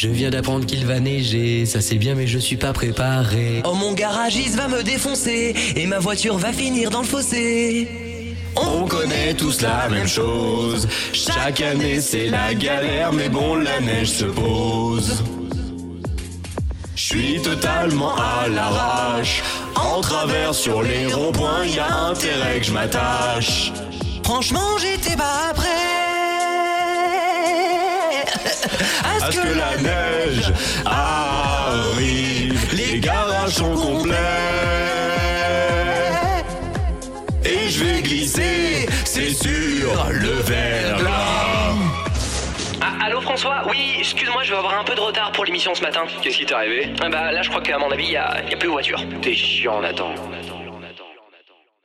Je viens d'apprendre qu'il va neiger, ça c'est bien mais je suis pas préparé. Oh mon garagiste va me défoncer et ma voiture va finir dans le fossé. On connaît tous la même chose. Chaque année c'est la galère, mais bon la neige se pose. Je suis totalement à l'arrache. En travers sur les ronds-points, y a intérêt que je m'attache. Franchement, j'étais pas. À ce que la neige arrive, les garages sont complets. Et je vais glisser, c'est sûr, le verglas. Ah, allô François Oui, excuse-moi, je vais avoir un peu de retard pour l'émission ce matin. Qu'est-ce qui t'est arrivé? Ah Bah là, je crois qu'à mon avis, il y a, y a plus de voiture. T'es chiant, Nathan.